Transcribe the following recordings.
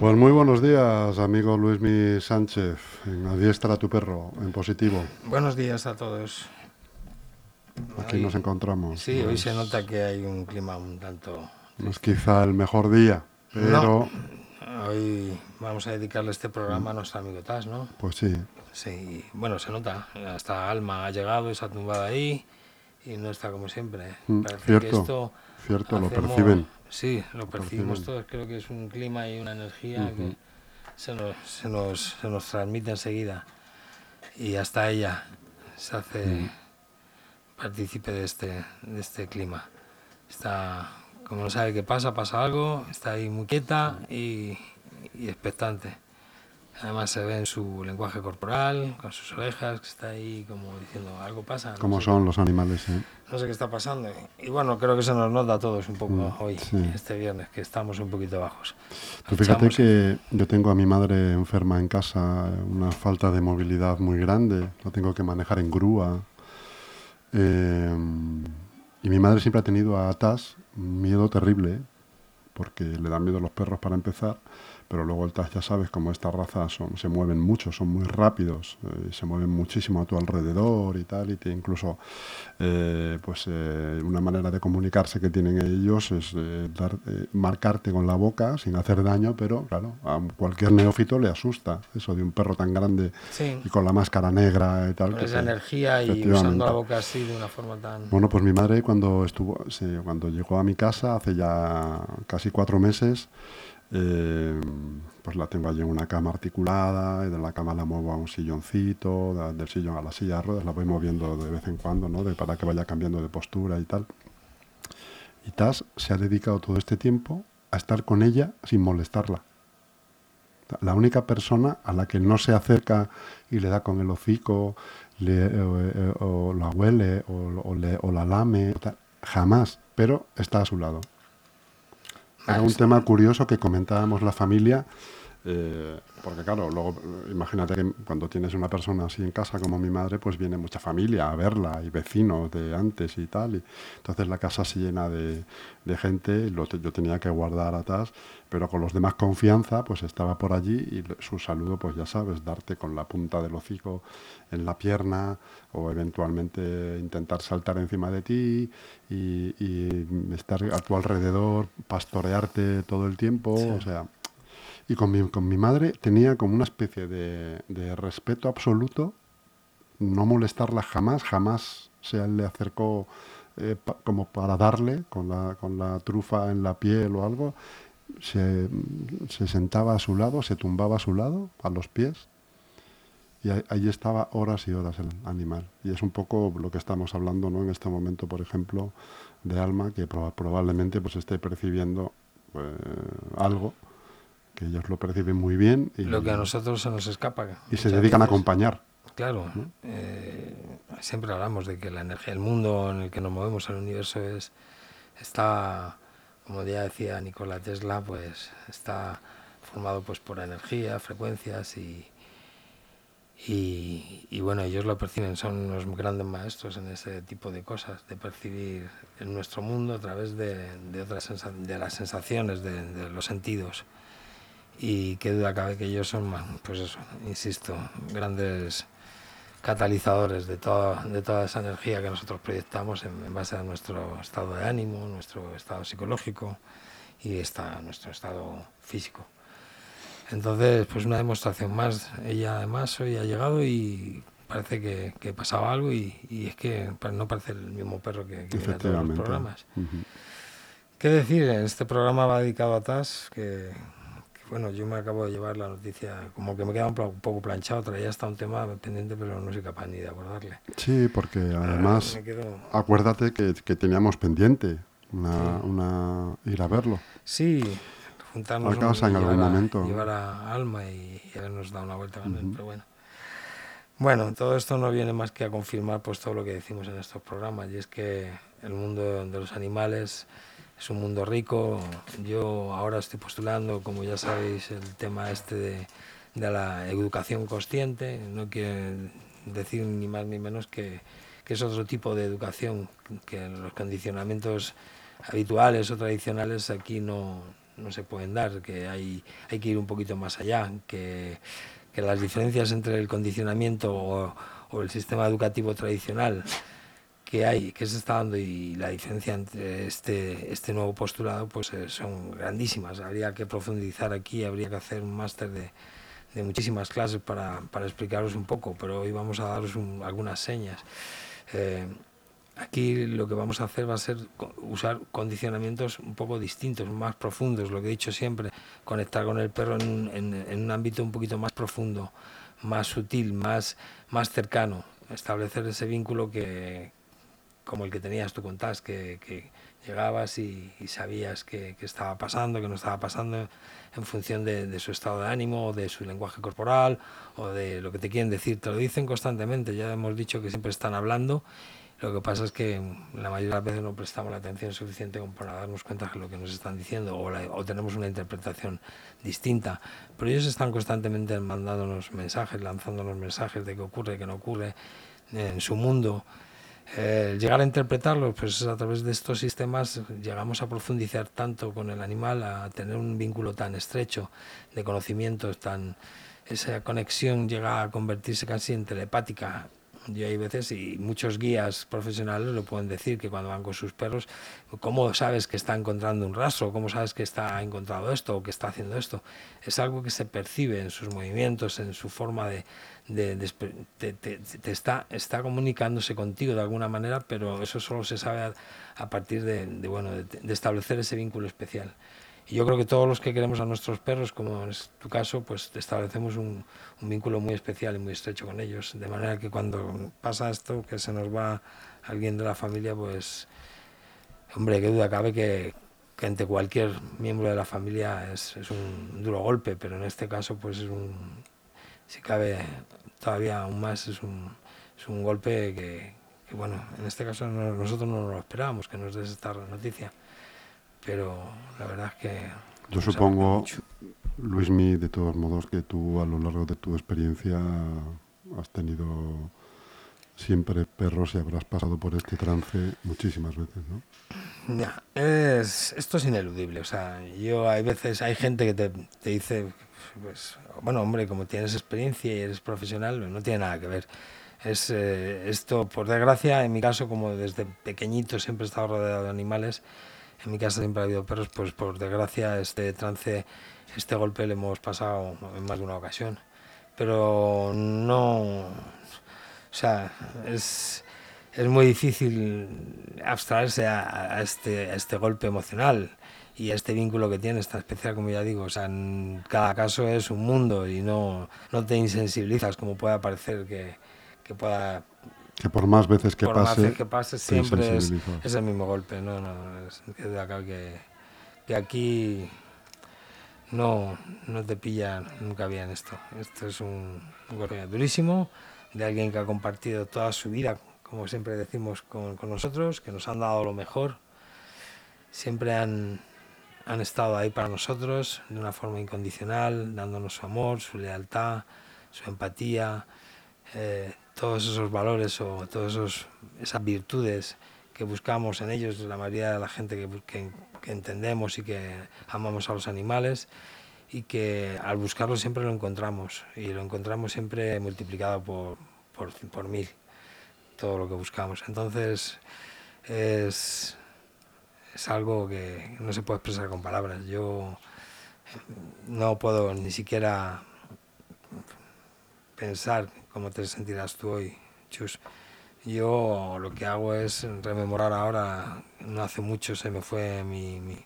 Pues muy buenos días, amigo Luismi Sánchez, en Adiestra tu perro, en positivo. Buenos días a todos. Aquí Hoy- nos encontramos. Sí, hoy se nota que hay un clima un tanto... No es quizá el mejor día, pero Hoy vamos a dedicarle este programa a nuestro amigo Tas, ¿no? pues sí, Sí, bueno, se nota. Hasta Alma ha llegado y se ha tumbado ahí y no está como siempre. Mm, Parece cierto, que esto... cierto, lo perciben. Sí, lo percibimos todos. Creo que es un clima y una energía que se nos, se, nos, se nos transmite enseguida. Y hasta ella se hace Mm. partícipe de este, de este clima. Está, como no sabe qué pasa, pasa algo, está ahí muy quieta y, y expectante. Además se ve en su lenguaje corporal, con sus orejas, que está ahí como diciendo algo pasa. no Como son los animales, ¿eh? no sé qué está pasando. Y bueno, creo que se nos nota a todos un poco Mm, hoy, sí. este viernes, que estamos un poquito bajos. Tú fíjate que yo tengo a mi madre enferma en casa, una falta de movilidad muy grande, la tengo que manejar en grúa. eh, y mi madre siempre ha tenido a Tas un miedo terrible, porque le dan miedo los perros para empezar, pero luego el Tas ya sabes, como esta raza son, se mueven mucho, son muy rápidos, eh, se mueven muchísimo a tu alrededor y tal, y te incluso eh, pues eh, una manera de comunicarse que tienen ellos es eh, dar- marcarte con la boca sin hacer daño, pero claro, a cualquier neófito le asusta eso de un perro tan grande Sí, y con la máscara negra y tal. con que esa te- energía y usando la boca así de una forma tan... Bueno, pues mi madre cuando estuvo, cuando llegó a mi casa hace ya casi cuatro meses, eh, pues la tengo allí en una cama articulada, y de la cama la muevo a un silloncito, da- del sillón a la silla de ruedas, la voy moviendo de vez en cuando, ¿no? De, para que vaya cambiando de postura y tal. Y Tas se ha dedicado todo este tiempo a estar con ella sin molestarla. La única persona a la que no se acerca y le da con el hocico, le- o, eh, o la huele, o, o o la lame, jamás, pero está a su lado. Era Ah, un tema curioso que comentábamos la familia, eh, porque claro, luego imagínate que cuando tienes una persona así en casa como mi madre, pues viene mucha familia a verla y vecinos de antes y tal. Y entonces la casa se llena de, de gente, lo yo tenía que guardar atrás, pero con los demás confianza, pues estaba por allí y su saludo, pues ya sabes, darte con la punta del hocico en la pierna o eventualmente intentar saltar encima de ti y, y estar a tu alrededor, pastorearte todo el tiempo, Sí. o sea... Y con mi, con mi madre tenía como una especie de, de respeto absoluto, no molestarla jamás, jamás se le acercó eh, como para darle con la, con la trufa en la piel o algo, se, se sentaba a su lado, se tumbaba a su lado, a los pies, y ahí, estaba horas y horas el animal. Y es un poco lo que estamos hablando ¿no? en este momento, por ejemplo, de Alma, que proba- probablemente pues esté percibiendo eh, algo, que ellos lo perciben muy bien y, Lo que a nosotros se nos escapa. y se dedican a acompañar. Claro, eh, siempre hablamos de que la energía, el mundo en el que nos movemos, el universo es está, como ya decía Nikola Tesla, pues está formado pues por energía, frecuencias y, y, y, bueno, ellos lo perciben, son unos grandes maestros en ese tipo de cosas, de percibir en nuestro mundo a través de, de otras de las sensaciones, de, de los sentidos. Y qué duda cabe que ellos son, pues eso, insisto, grandes catalizadores de toda, de toda esa energía que nosotros proyectamos en, en base a nuestro estado de ánimo, nuestro estado psicológico y está nuestro estado físico. Entonces, pues una demostración más. Ella además hoy ha llegado y parece que, que pasaba algo y, y es que no parece el mismo perro que, que viene a todos los programas. Ujú. ¿Qué decir? Este programa va dedicado a Tas, que, bueno, yo me acabo de llevar la noticia, como que me queda un, poco planchado, traía hasta un tema pendiente, pero no soy capaz ni de acordarle. Sí, porque además, Me quedo- acuérdate que, que teníamos pendiente una, una, ir a verlo. Sí, juntarnos A casa un- en algún llevar a- momento. llevar a Alma y, y habernos dado una vuelta con él, Ujú. pero bueno. Bueno, todo esto no viene más que a confirmar pues todo lo que decimos en estos programas y es que el mundo de los animales es un mundo rico. Yo ahora estoy postulando, como ya sabéis, el tema este de, la educación consciente. No quiere decir ni más ni menos que, que es otro tipo de educación, que los condicionamientos habituales o tradicionales aquí no, no se pueden dar, que hay, hay que ir un poquito más allá, que, que las diferencias entre el condicionamiento o, o, el sistema educativo tradicional que hay, que se está dando y la diferencia entre este, este nuevo postulado pues eh, son grandísimas. Habría que profundizar aquí, habría que hacer un máster de, de muchísimas clases para, para, explicaros un poco, pero hoy vamos a daros un, algunas señas. Eh, aquí lo que vamos a hacer va a ser usar condicionamientos un poco distintos, más profundos, lo que he dicho siempre, conectar con el perro en, en, en un ámbito un poquito más profundo, más sutil, más, más cercano, establecer ese vínculo que, como el que tenías tú contás, que, que llegabas y, y sabías que, estaba pasando, que no estaba pasando en función de, de, su estado de ánimo, de su lenguaje corporal, o de lo que te quieren decir. Te lo dicen constantemente, ya hemos dicho que siempre están hablando. Lo que pasa es que la mayoría de las veces no prestamos la atención suficiente como para darnos cuenta de lo que nos están diciendo o, la, o tenemos una interpretación distinta. Pero ellos están constantemente mandándonos mensajes, lanzándonos mensajes de qué ocurre, qué no ocurre en su mundo. Eh, llegar a interpretarlo, pues a través de estos sistemas llegamos a profundizar tanto con el animal, a tener un vínculo tan estrecho de conocimientos, tan esa conexión llega a convertirse casi en telepática. Yo hay veces, y muchos guías profesionales lo pueden decir, que cuando van con sus perros, ¿cómo sabes que está encontrando un rastro? ¿Cómo sabes que está encontrado esto o que está haciendo esto? Es algo que se percibe en sus movimientos, en su forma de, de, de te, te, te, está, está comunicándose contigo de alguna manera, pero eso solo se sabe a, a partir de, de bueno, de, establecer ese vínculo especial. Y yo creo que todos los que queremos a nuestros perros, como es tu caso, pues establecemos un, vínculo muy especial y muy estrecho con ellos, de manera que cuando pasa esto, que se nos va alguien de la familia, pues, hombre, qué duda cabe que, que ante cualquier miembro de la familia es, un duro golpe, pero en este caso, pues es un, si cabe todavía aún más, es un, es un golpe que, que, bueno, en este caso no, nosotros no lo esperábamos, que nos des esta noticia, pero la verdad es que... Yo supongo, Luismi, de todos modos, que tú a lo largo de tu experiencia has tenido siempre perros y habrás pasado por este trance muchísimas veces, ¿no? Ya, es, esto es ineludible, o sea, yo hay veces, hay gente que te, te dice, pues, bueno, hombre, como tienes experiencia y eres profesional, no tiene nada que ver. Es, eh, esto, por desgracia, en mi caso, como desde pequeñito siempre he estado rodeado de animales, en mi casa siempre ha habido perros, pues por desgracia este trance, este golpe le hemos pasado en más de una ocasión. Pero no, o sea, es, es muy difícil abstraerse a, a, este, a este golpe emocional y este vínculo que tiene, tan especial como ya digo, o sea, cada caso es un mundo y no, no te insensibilizas como pueda parecer que, que pueda... Que por más veces que por pase, más veces que pase siempre es, es, el mismo golpe, no, no, es, es de acá que, que aquí no, no te pilla nunca bien esto. Esto es un, un golpe durísimo de alguien que ha compartido toda su vida, como siempre decimos, con, con nosotros, que nos han dado lo mejor, siempre han han estado ahí para nosotros de una forma incondicional, dándonos su amor, su lealtad, su empatía, eh, todos esos valores o todas esas virtudes que buscamos en ellos, la mayoría de la gente que, que, que, entendemos y que amamos a los animales y que al buscarlo siempre lo encontramos y lo encontramos siempre multiplicado por, por, por mil, todo lo que buscamos. Entonces es, es algo que no se puede expresar con palabras. Yo no puedo ni siquiera pensar cómo te sentirás tú hoy, Chus. Yo lo que hago es rememorar ahora, no hace mucho se me fue mi, mi,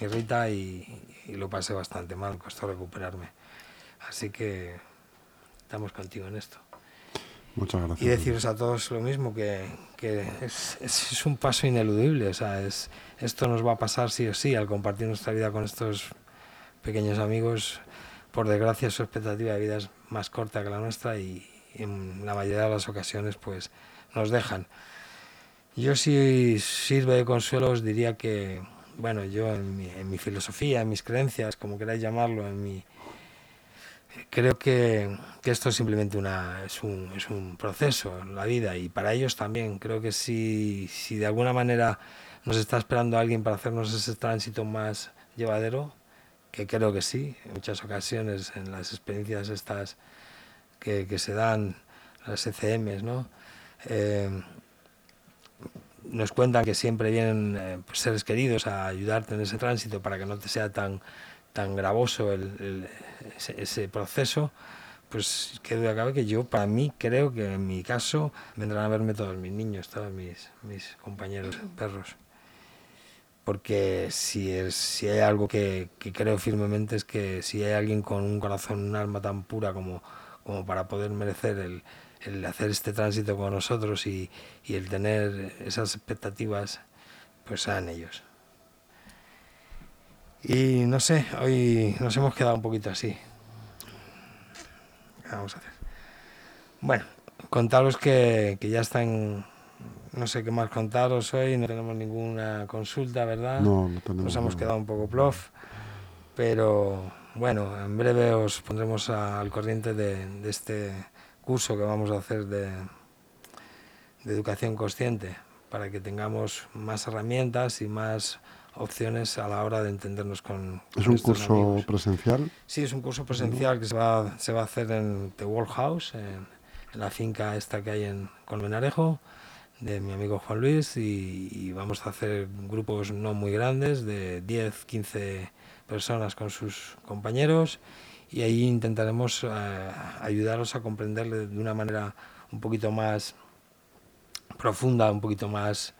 mi Rita y, y, lo pasé bastante mal, costó recuperarme. Así que estamos contigo en esto. Muchas gracias. Y deciros a todos lo mismo, que, que es, es, es, un paso ineludible, o sea, es, esto nos va a pasar sí o sí al compartir nuestra vida con estos pequeños amigos. Por desgracia su expectativa de vida es más corta que la nuestra y, en la mayoría de las ocasiones pues nos dejan. Yo si sirve de consuelo os diría que, bueno, yo en mi, en mi filosofía, en mis creencias, como queráis llamarlo, en mi, creo que, que, esto es simplemente una, es, un, es un proceso la vida y para ellos también. Creo que si, si de alguna manera nos está esperando alguien para hacernos ese tránsito más llevadero, que creo que sí, en muchas ocasiones en las experiencias estas que, que se dan, las ECMs, ¿no? Eh, nos cuentan que siempre vienen eh, pues, seres queridos a ayudarte en ese tránsito para que no te sea tan, tan gravoso el, ese, proceso, pues qué duda cabe que yo, para mí, creo que en mi caso vendrán a verme todos mis niños, todos mis, mis compañeros perros. Porque si, es, si hay algo que, que, creo firmemente es que si hay alguien con un corazón, un alma tan pura como, como para poder merecer el, el hacer este tránsito con nosotros y, y el tener esas expectativas, pues sean ellos. Y no sé, hoy nos hemos quedado un poquito así. ¿Qué vamos a hacer? Bueno, contaros que, que ya están, no sé qué más contaros hoy, no tenemos ninguna consulta, ¿verdad? No, no tenemos. Nos hemos quedado un poco plof, pero bueno, en breve os pondremos al corriente de, de este curso que vamos a hacer de, de educación consciente para que tengamos más herramientas y más opciones a la hora de entendernos con. ¿Es un curso presencial? Sí, es un curso presencial que se va, se va a hacer en The World House, en, la finca esta que hay en Colmenarejo, de mi amigo Juan Luis, y, vamos a hacer grupos no muy grandes, de 10, 15 personas con sus compañeros, y ahí intentaremos eh, ayudaros a comprender de una manera un poquito más profunda, un poquito más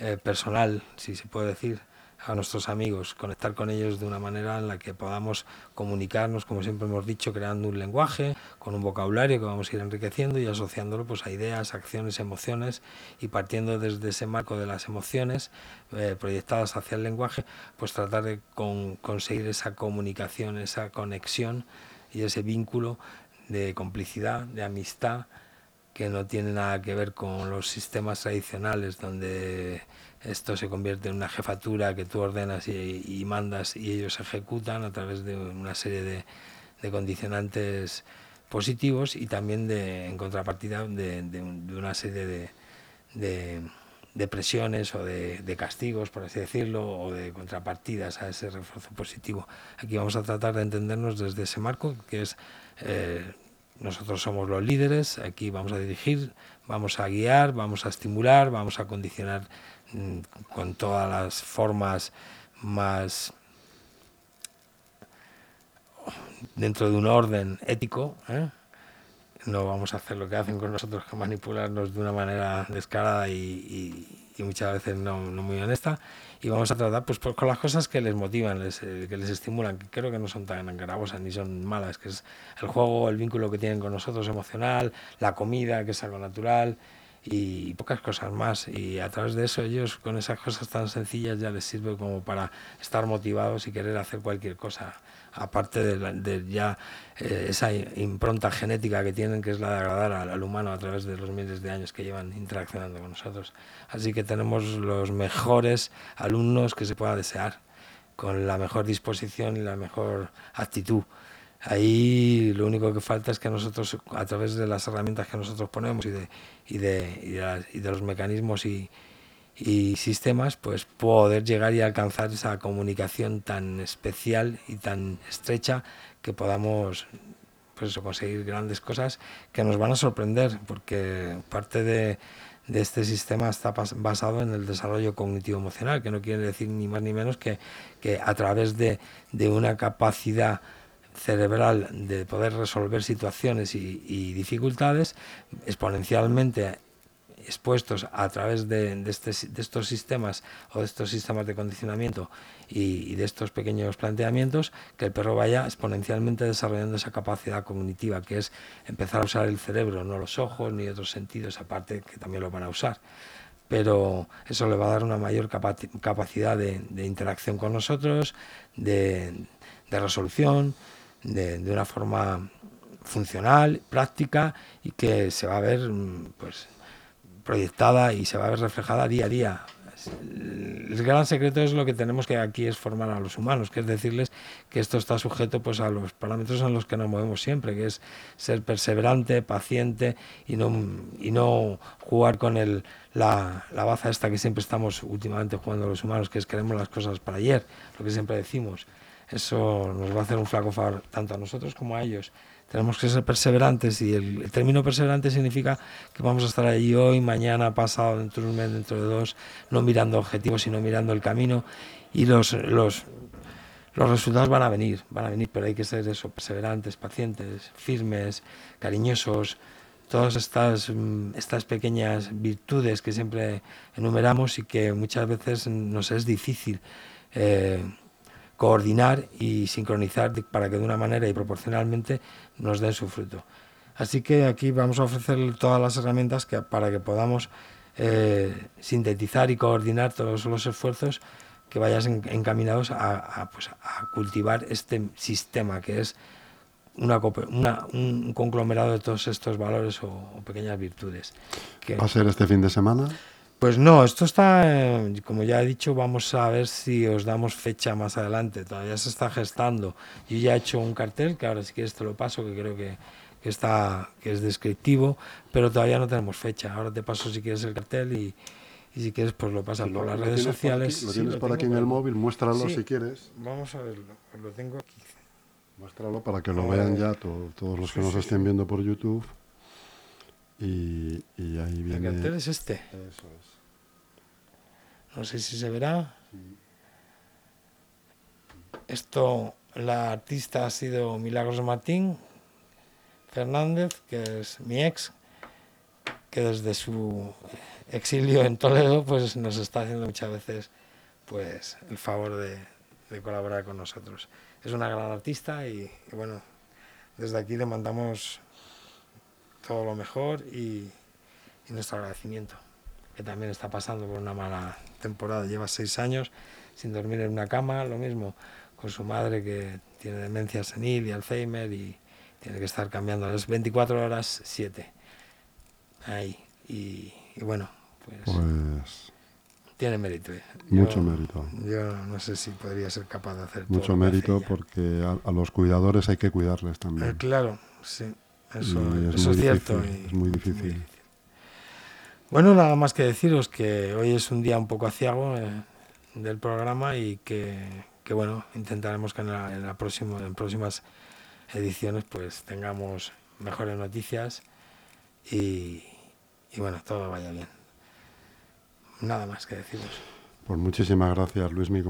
eh, personal, si se puede decir, a nuestros amigos, conectar con ellos de una manera en la que podamos comunicarnos, como siempre hemos dicho, creando un lenguaje, con un vocabulario que vamos a ir enriqueciendo y asociándolo pues, a ideas, acciones, emociones y partiendo desde ese marco de las emociones eh, proyectadas hacia el lenguaje, pues tratar de con, conseguir esa comunicación, esa conexión y ese vínculo de complicidad, de amistad, que no tiene nada que ver con los sistemas tradicionales donde esto se convierte en una jefatura que tú ordenas y, mandas y ellos ejecutan a través de una serie de, condicionantes positivos y también de, en contrapartida de, una serie de, presiones o de, castigos, por así decirlo, o de contrapartidas a ese refuerzo positivo. Aquí vamos a tratar de entendernos desde ese marco, que es eh, nosotros somos los líderes, aquí vamos a dirigir, vamos a guiar, vamos a estimular, vamos a condicionar mm, con todas las formas más dentro de un orden ético. ¿eh? No vamos a hacer lo que hacen con nosotros, que manipularnos de una manera descarada y, muchas veces no, muy honesta y vamos a tratar pues, pues, con las cosas que les motivan, eh, que les estimulan, que creo que no son tan gravosas ni son malas, que es el juego, el vínculo que tienen con nosotros emocional, la comida, que es algo natural y pocas cosas más. Y a través de eso ellos con esas cosas tan sencillas ya les sirve como para estar motivados y querer hacer cualquier cosa aparte de, ya eh, esa impronta genética que tienen, que es la de agradar al, humano a través de los miles de años que llevan interaccionando con nosotros. Así que tenemos los mejores alumnos que se pueda desear, con la mejor disposición y la mejor actitud. Ahí lo único que falta es que nosotros, a través de las herramientas que nosotros ponemos y de, y de, y de los mecanismos y, y sistemas, pues poder llegar y alcanzar esa comunicación tan especial y tan estrecha que podamos pues conseguir grandes cosas que nos van a sorprender, porque parte de, de este sistema está basado en el desarrollo cognitivo emocional, que no quiere decir ni más ni menos que, que a través de, de una capacidad cerebral de poder resolver situaciones y, dificultades exponencialmente expuestos a través de, este, de, estos sistemas o de estos sistemas de condicionamiento y, de estos pequeños planteamientos, que el perro vaya exponencialmente desarrollando esa capacidad cognitiva, que es empezar a usar el cerebro, no los ojos ni otros sentidos, aparte que también lo van a usar. Pero eso le va a dar una mayor capacidad de, interacción con nosotros, de, resolución, de, de una forma funcional, práctica y que se va a ver pues proyectada y se va a ver reflejada día a día. El gran secreto es lo que tenemos que aquí es formar a los humanos, que es decirles que esto está sujeto pues a los parámetros en los que nos movemos siempre, que es ser perseverante, paciente y no, y no jugar con el, la, la baza esta que siempre estamos últimamente jugando los humanos, que es queremos las cosas para ayer, lo que siempre decimos. Eso nos va a hacer un flaco favor tanto a nosotros como a ellos. Tenemos que ser perseverantes y el, término perseverante significa que vamos a estar allí hoy, mañana, pasado, dentro de un mes, dentro de dos, no mirando objetivos, sino mirando el camino y los, los, los resultados van a venir, van a venir, pero hay que ser eso, perseverantes, pacientes, firmes, cariñosos, todas estas, mm, estas pequeñas virtudes que siempre enumeramos y que muchas veces nos es difícil. Eh, coordinar y sincronizar para que de una manera y proporcionalmente nos den su fruto. Así que aquí vamos a ofrecer todas las herramientas que, para que podamos eh, sintetizar y coordinar todos los esfuerzos que vayan encaminados a, pues, a, cultivar este sistema que es una, un conglomerado de todos estos valores o, o pequeñas virtudes. Que, ¿Va a ser este fin de semana? Pues no, esto está, eh, como ya he dicho, vamos a ver si os damos fecha más adelante. Todavía se está gestando. Yo ya he hecho un cartel, que ahora si quieres te lo paso, que creo que, está, que es descriptivo, pero todavía no tenemos fecha. Ahora te paso si quieres el cartel y, si quieres pues lo pasas por las redes sociales. lo tienes por aquí en el móvil, muéstralo si quieres. Vamos a verlo, lo tengo aquí. Muéstralo para que lo vean ya todos los que nos estén viendo por YouTube. Y, y ahí viene... El cartel es este. Eso es. No sé si se verá. Esto, la artista ha sido Milagros Martín Fernández, que es mi ex, que desde su exilio en Toledo pues nos está haciendo muchas veces pues el favor de, colaborar con nosotros. Es una gran artista y, bueno, desde aquí le mandamos todo lo mejor y nuestro agradecimiento que también está pasando por una mala temporada, lleva seis años sin dormir en una cama, lo mismo con su madre que tiene demencia senil y Alzheimer y tiene que estar cambiando las 24 horas 7. Ahí. Y, bueno, pues, pues, tiene mérito. ¿eh? Mucho mérito. Yo no sé si podría ser capaz de hacer Mucho mérito porque a, los cuidadores hay que cuidarles también. Eh, claro, sí. Eso, es, cierto. es muy difícil. Bueno, nada más que deciros que hoy es un día un poco aciago eh, del programa y que, bueno, intentaremos que en, la, en, próximas ediciones pues tengamos mejores noticias y, y bueno, todo vaya bien. Nada más que deciros. Pues muchísimas gracias, Luismi,